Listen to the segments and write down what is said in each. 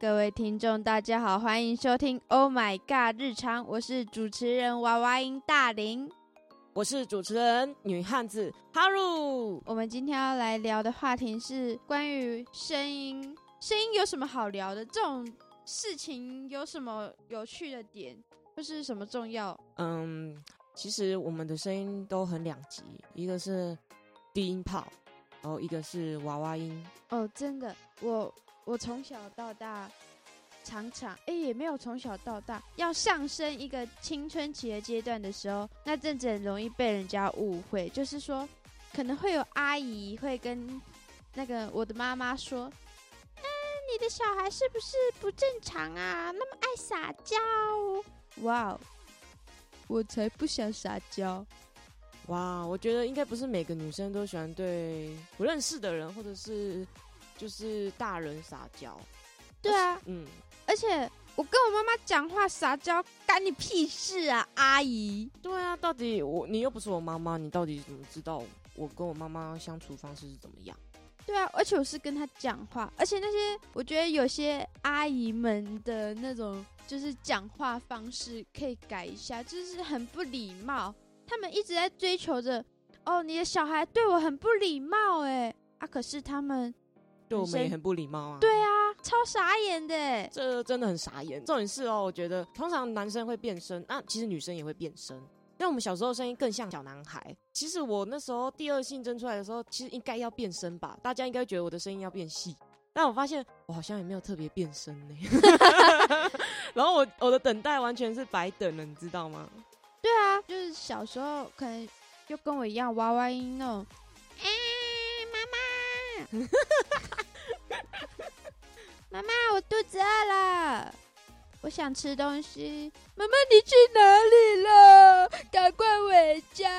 各位听众，大家好，欢迎收听《Oh My God 日常》，我是主持人娃娃音大林，我是主持人女汉子哈鲁。我们今天要来聊的话题是关于声音，声音有什么好聊的？这种事情有什么有趣的点，或是什么重要？嗯，其实我们的声音都很两极，一个是低音炮，然后一个是娃娃音。哦，真的，我我从小到大常常，哎，也没有从小到大，要上升一个青春期的阶段的时候，那阵子很容易被人家误会，就是说可能会有阿姨会跟那个我的妈妈说，嗯，你的小孩是不是不正常啊？那么爱撒娇？哇哦，我才不想撒娇。哇，我觉得应该不是每个女生都喜欢对不认识的人或者是就是大人撒娇。对啊，嗯，而且我跟我妈妈讲话撒娇，干你屁事啊，阿姨。对啊，到底我你又不是我妈妈，你到底怎么知道我跟我妈妈相处方式是怎么样？对啊，而且我是跟她讲话，而且那些我觉得有些阿姨们的那种就是讲话方式可以改一下，就是很不礼貌。他们一直在追求着，哦，你的小孩对我很不礼貌，哎，啊，可是他们对我们也很不礼貌啊。对啊，超傻眼的，这真的很傻眼。重点是哦，我觉得通常男生会变声，那其实女生也会变声。但我们小时候声音更像小男孩。其实我那时候第二性征出来的时候，其实应该要变声吧？大家应该觉得我的声音要变细，但我发现我好像也没有特别变声呢。然后我我的等待完全是白等了，你知道吗？对啊，就是小时候可能就跟我一样娃娃音那种，哎，妈妈，妈妈，我肚子饿了，我想吃东西。妈妈，你去哪里了？赶快回家。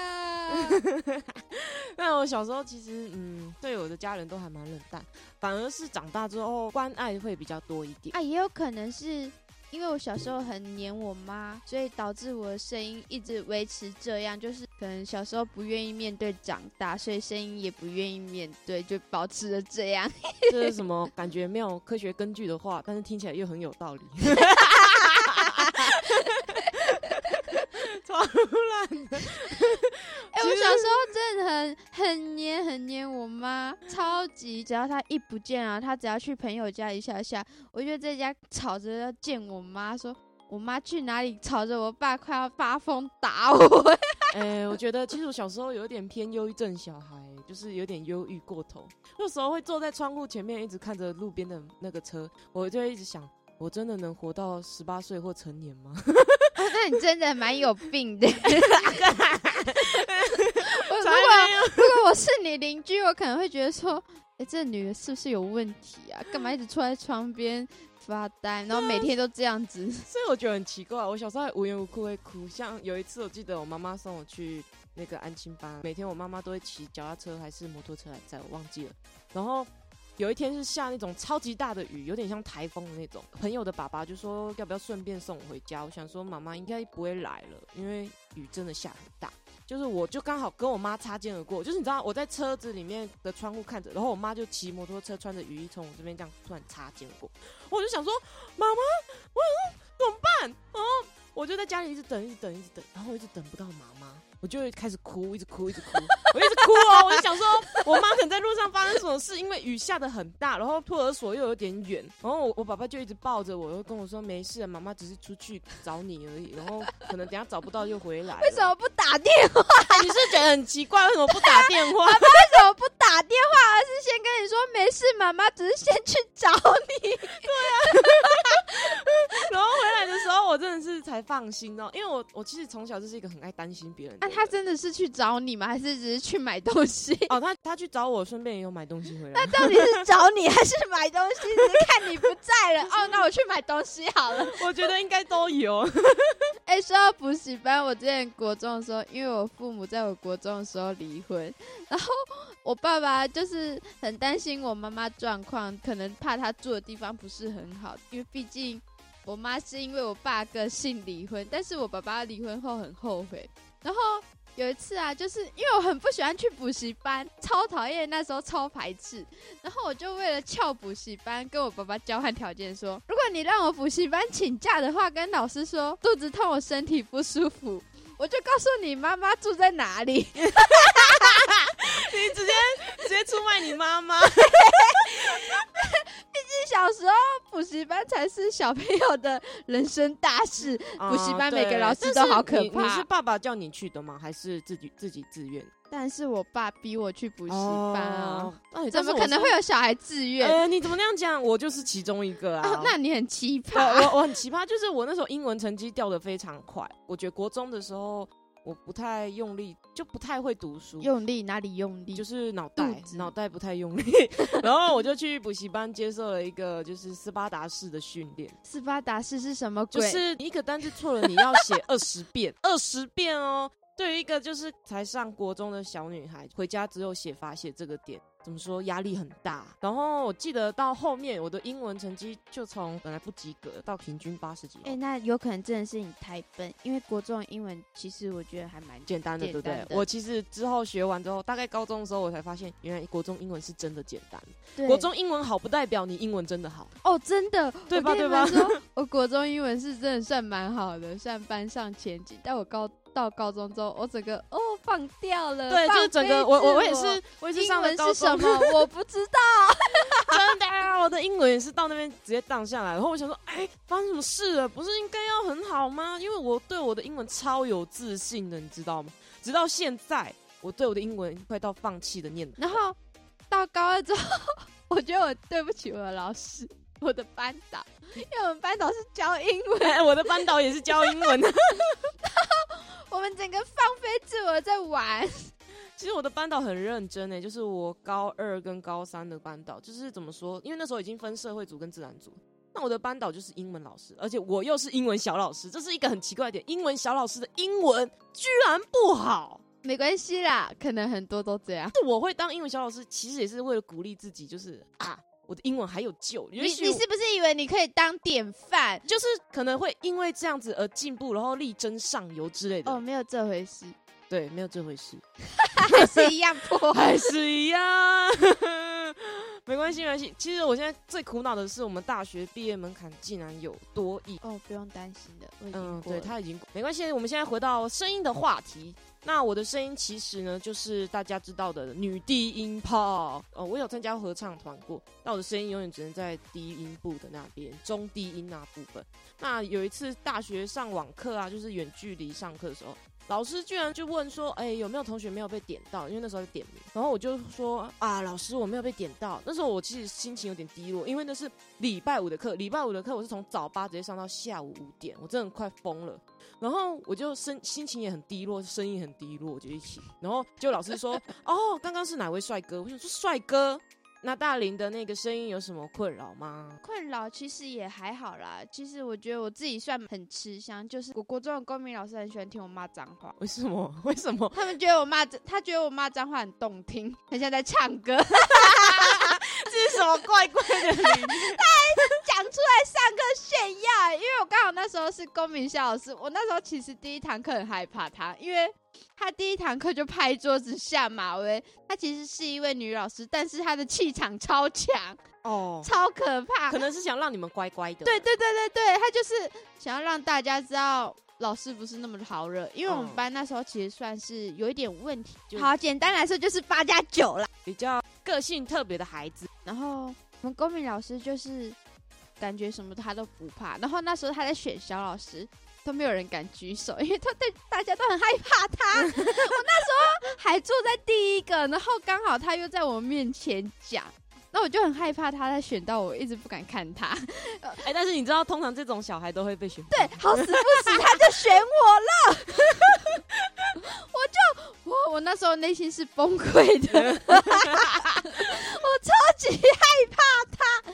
那我小时候其实，嗯，对我的家人都还蛮冷淡，反而是长大之后关爱会比较多一点。啊，也有可能是。因为我小时候很黏我妈，所以导致我的声音一直维持这样，就是可能小时候不愿意面对长大，所以声音也不愿意面对，就保持了这样。这是什么感觉？没有科学根据的话，但是听起来又很有道理。超烂的！哎，我小时候真的很很黏很黏我妈，只要他一不见啊，他只要去朋友家一下下，我就在家吵着要见我妈，说我妈去哪里，吵着我爸快要发疯打我。哎，我觉得其实我小时候有点偏忧郁症小孩，就是有点忧郁过头，那时候会坐在窗户前面一直看着路边的那个车，我就会一直想，我真的能活到十八岁或成年吗？那你真的蛮有病的。如果如果我是你邻居，我可能会觉得说，哎，这女的是不是有问题啊？干嘛一直坐在窗边发呆，然后每天都这样子？所以我觉得很奇怪。我小时候无缘无故会哭，像有一次我记得我妈妈送我去那个安亲班，每天我妈妈都会骑脚踏车还是摩托车来载我，忘记了。然后。有一天是下那种超级大的雨，有点像台风的那种。朋友的爸爸就说要不要顺便送我回家？我想说妈妈应该不会来了，因为雨真的下很大。就是我就刚好跟我妈擦肩而过，就是你知道我在车子里面的窗户看着，然后我妈就骑摩托车穿着雨衣从我这边这样突然擦肩而过，我就想说妈妈，我怎么办？啊，我就在家里一直等，一直等，一直等，然后一直等不到妈妈。我就会开始哭，一直哭，一直哭，我一直哭啊！想说，我妈可能在路上发生什么事，因为雨下的很大，然后托儿所又有点远，然后我我爸爸就一直抱着我，又跟我说没事，妈妈只是出去找你而已，然后可能等下找不到就回来。为什么不打电话？你是觉得很奇怪，为什么不打电话？爸爸为什么不打电话，而是先跟你说没事，妈妈只是先去找你？对啊。然后回来的时候，我真的是才放心哦，因为我我其实从小就是一个很爱担心别人。啊，他真的是去找你吗？还是只是去买东西？哦，他他去找我，顺便也有买东西回来。那到底是找你还是买东西？只是看你不在了。哦，那我去买东西好了。我觉得应该都有。哎，说到补习班，我之前国中的时候，因为我父母在我国中的时候离婚，然后我爸爸就是很担心我妈妈状况，可能怕她住的地方不是很好，因为毕竟。我妈是因为我爸个性离婚，但是我爸爸离婚后很后悔。然后有一次啊，就是因为我很不喜欢去补习班，超讨厌，那时候超排斥。然后我就为了翘补习班，跟我爸爸交换条件说，如果你让我补习班请假的话，跟老师说肚子痛，我身体不舒服，我就告诉你妈妈住在哪里。你直接直接出卖你妈妈。小时候补习班才是小朋友的人生大事，补习班每个老师都好可怕。你是爸爸叫你去的吗？还是自己自己自愿？但是我爸逼我去补习班啊，怎么可能会有小孩自愿？呃，你怎么那样讲？我就是其中一个啊。那你很奇葩。我我很奇葩，就是我那时候英文成绩掉的非常快。我觉得国中的时候。我不太用力，就不太会读书。用力哪里用力？就是脑袋，脑袋不太用力。然后我就去补习班接受了一个就是斯巴达式的训练。斯巴达式是什么鬼？就是一个单字错了，你要写 二十遍，二十遍哦。对于一个就是才上国中的小女孩，回家只有写法写这个点。怎么说压力很大？然后我记得到后面我的英文成绩就从本来不及格到平均八十几。哎，那有可能真的是你太笨，因为国中英文其实我觉得还蛮简单的，对不对？我其实之后学完之后，大概高中的时候我才发现，原来国中英文是真的简单。国中英文好不代表你英文真的好哦，真的对吧？对吧？我国中英文是真的算蛮好的，算班上前几。但我高到高中之后，我整个哦放掉了。对，就是整个我我我也是，我也是上了高中，我不知道，真的，我的英文也是到那边直接荡下来。然后我想说，哎，发生什么事了？不是应该要很好吗？因为我对我的英文超有自信的，你知道吗？直到现在，我对我的英文快到放弃的念头。然后到高二之后，我觉得我对不起我的老师，我的班导，因为我们班导是教英文，我的班导也是教英文的。我们整个放飞自我在玩。其实我的班导很认真诶，就是我高二跟高三的班导，就是怎么说？因为那时候已经分社会组跟自然组，那我的班导就是英文老师，而且我又是英文小老师，这是一个很奇怪的点。英文小老师的英文居然不好，没关系啦，可能很多都这样。我会当英文小老师，其实也是为了鼓励自己，就是啊，我的英文还有救。你你是不是以为你可以当典范？就是可能会因为这样子而进步，然后力争上游之类的。哦，没有这回事。对，没有这回事，还是一样 破，还是一样，没关系，没关系。其实我现在最苦恼的是，我们大学毕业门槛竟然有多亿。哦，不用担心的，嗯，对他已经没关系。我们现在回到声音的话题。那我的声音其实呢，就是大家知道的女低音炮。哦，我有参加合唱团过，那我的声音永远只能在低音部的那边，中低音那部分。那有一次大学上网课啊，就是远距离上课的时候。老师居然就问说：“哎，有没有同学没有被点到？因为那时候在点名。”然后我就说：“啊，老师，我没有被点到。”那时候我其实心情有点低落，因为那是礼拜五的课。礼拜五的课我是从早八直接上到下午五点，我真的快疯了。然后我就声心情也很低落，声音很低落，就一起。然后就老师说：“ 哦，刚刚是哪位帅哥？”我想说：“帅哥。”那大林的那个声音有什么困扰吗？困扰其实也还好啦。其实我觉得我自己算很吃香，就是我国中的公民老师很喜欢听我骂脏话。为什么？为什么？他们觉得我骂，他觉得我骂脏话很动听，很像在唱歌。这是什么怪怪的？他 出来上课炫耀，因为我刚好那时候是公民校老师，我那时候其实第一堂课很害怕他，因为。他第一堂课就拍桌子下马威，他其实是一位女老师，但是她的气场超强哦，超可怕，可能是想让你们乖乖的。对对对对对，他就是想要让大家知道老师不是那么的好惹，因为我们班那时候其实算是有一点问题。好，简单来说就是八加九啦，比较个性特别的孩子。然后我们公民老师就是感觉什么他都不怕，然后那时候他在选小老师。都没有人敢举手，因为他对大家都很害怕他。我那时候还坐在第一个，然后刚好他又在我面前讲，那我就很害怕他在选到我，一直不敢看他。哎，但是你知道，通常这种小孩都会被选。对，好死不死他就选我了，我就我我那时候内心是崩溃的，我超级害怕他。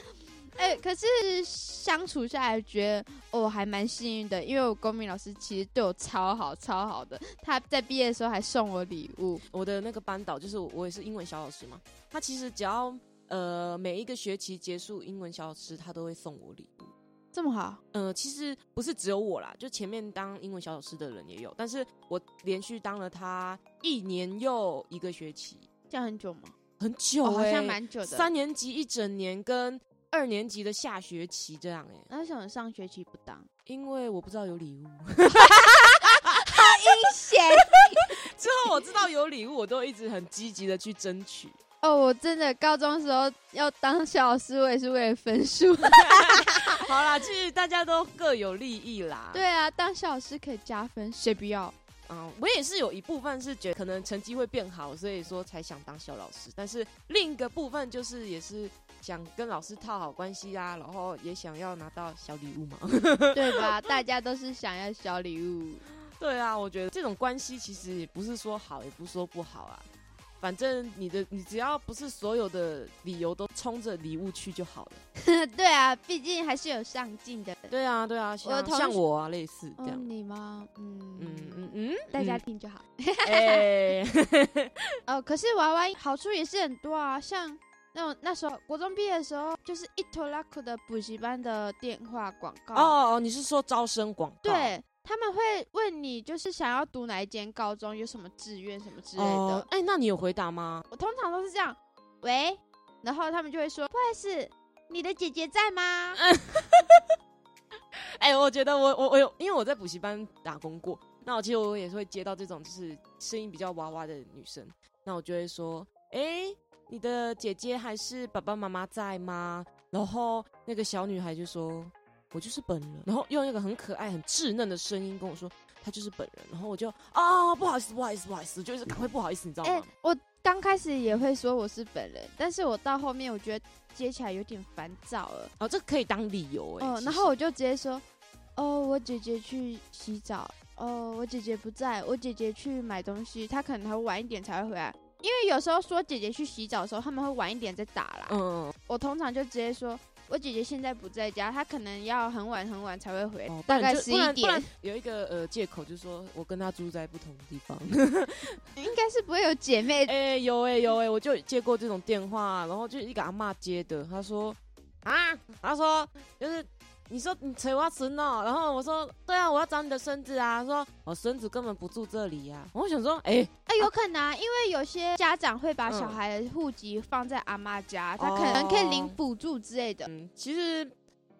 哎，可是相处下来，觉得我还蛮幸运的，因为我公民老师其实对我超好、超好的。他在毕业的时候还送我礼物。我的那个班导就是我，也是英文小老师嘛。他其实只要呃每一个学期结束，英文小老师他都会送我礼物。这么好，呃，其实不是只有我啦，就前面当英文小老师的人也有，但是我连续当了他一年又一个学期，这样很久吗？很久、哦，好欸像蛮久的。三年级一整年跟二年级的下学期这样哎、那为什么上学期不当？因为我不知道有礼物，好阴险 之后我知道有礼物，我都一直很积极的去争取。哦！我真的高中时候要当小老师，我也是为了分数。好啦，其实大家都各有利益啦。，对啊，当小老师可以加分，谁不要？嗯，我也是有一部分是觉得可能成绩会变好，所以说才想当小老师，但是另一个部分就是也是想跟老师套好关系啊，然后也想要拿到小礼物嘛。对吧？大家都是想要小礼物。对啊，我觉得这种关系其实也不是说好，也不是说不好啊。反正你的你只要不是所有的理由都冲着礼物去就好了。对啊，毕竟还是有上进的人。对啊，对啊，像我的同学像我啊，类似这哦，样。你吗？嗯嗯嗯嗯，大家嗯听就好。哎，哦，可是娃娃好处也是很多啊，像那种那时候国中毕业的时候，就是一头拉口的补习班的电话广告。哦哦，你是说招生广告？对，他们会问你，就是想要读哪一间高中，有什么志愿什么之类的。哦，哎，那你有回答吗？我通常都是这样，喂，然后他们就会说，不好意思，你的姐姐在吗？哎、我觉得我我我有，因为我在补习班打工过，那我其实我也是会接到这种就是声音比较娃娃的女生，那我就会说，哎、你的姐姐还是爸爸妈妈在吗？然后那个小女孩就说，我就是本人，然后用那个很可爱、很稚嫩的声音跟我说，她就是本人，然后我就啊，不好意思，不好意思，不好意思，就是赶快不好意思，你知道哎、吗？我刚开始也会说我是本人，但是我到后面我觉得接起来有点烦躁了。哦，这可以当理由哎、哦，然后我就直接说，哦，我姐姐去洗澡，哦，我姐姐不在，我姐姐去买东西，她可能还会晚一点才会回来。因为有时候说姐姐去洗澡的时候，他们会晚一点再打啦。嗯，我通常就直接说，我姐姐现在不在家，她可能要很晚很晚才会回大概十一点有一个呃借口，就是说我跟她住在不同的地方。应该是不会有姐妹。哎、有哎、有哎、我就接过这种电话，然后就一个阿妈接的，她说啊，她说就是你说你扯我孙哦，然后我说对啊，我要找你的孙子啊，她说我孙子根本不住这里呀、我想说哎、啊，有可能啊，因为有些家长会把嗯小孩的户籍放在阿妈家，他可能可以领哦补助之类的。嗯，其实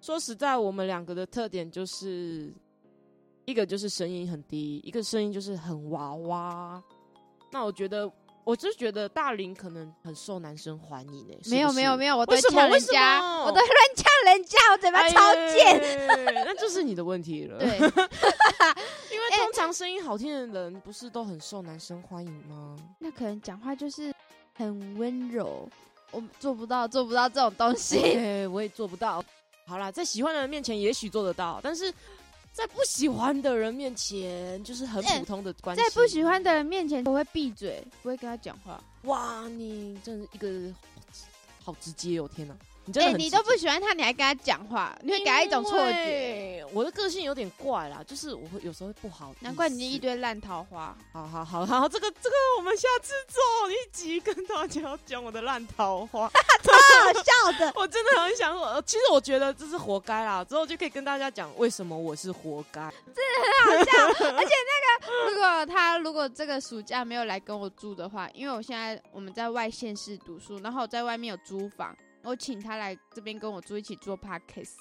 说实在，我们两个的特点就是一个就是声音很低，一个声音就是很娃娃。那我觉得，我就觉得大龄可能很受男生欢迎诶、没有没有有，没有，我都为什人家，我都乱呛人家，我嘴巴超贱。贱，那就是你的问题了。对，因为 通常声音好听的人不是都很受男生欢迎吗？那可能讲话就是很温柔，我做不到做不到这种东西。对，我也做不到。好啦，在喜欢的人面前也许做得到，但是在不喜欢的人面前，就是很哎普通的关系。在不喜欢的人面前，我会闭嘴，不会跟他讲话。哇，你真是一个好直接哦！天哪，你真哎、你都不喜欢他，你还跟他讲话，你会给他一种错觉。因为我的个性有点怪啦，就是我会有时候会不好意思。难怪你一堆烂桃花。好好好好，这个这个我们下次做一集跟大家讲我的烂桃花。好笑的。我真的很想说，其实我觉得这是活该啦，之后就可以跟大家讲为什么我是活该。很好笑。而且那个如果他如果这个暑假没有来跟我住的话，因为我现在我们在外县市读书，然后我在外面有租房，我请他来这边跟我住，一起做 podcast，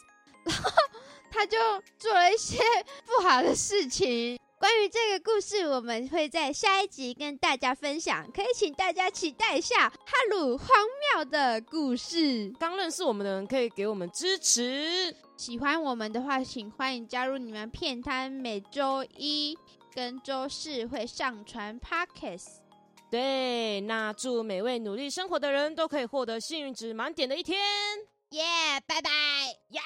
然后 他就做了一些 不好的事情。关于这个故事，我们会在下一集跟大家分享，可以请大家期待一下哈鲁荒谬的故事。刚认识我们的人可以给我们支持。喜欢我们的话，请欢迎加入你们片摊，每周一跟周四会上传 podcast。对，那祝每位努力生活的人都可以获得幸运值满点的一天。耶拜拜。呀、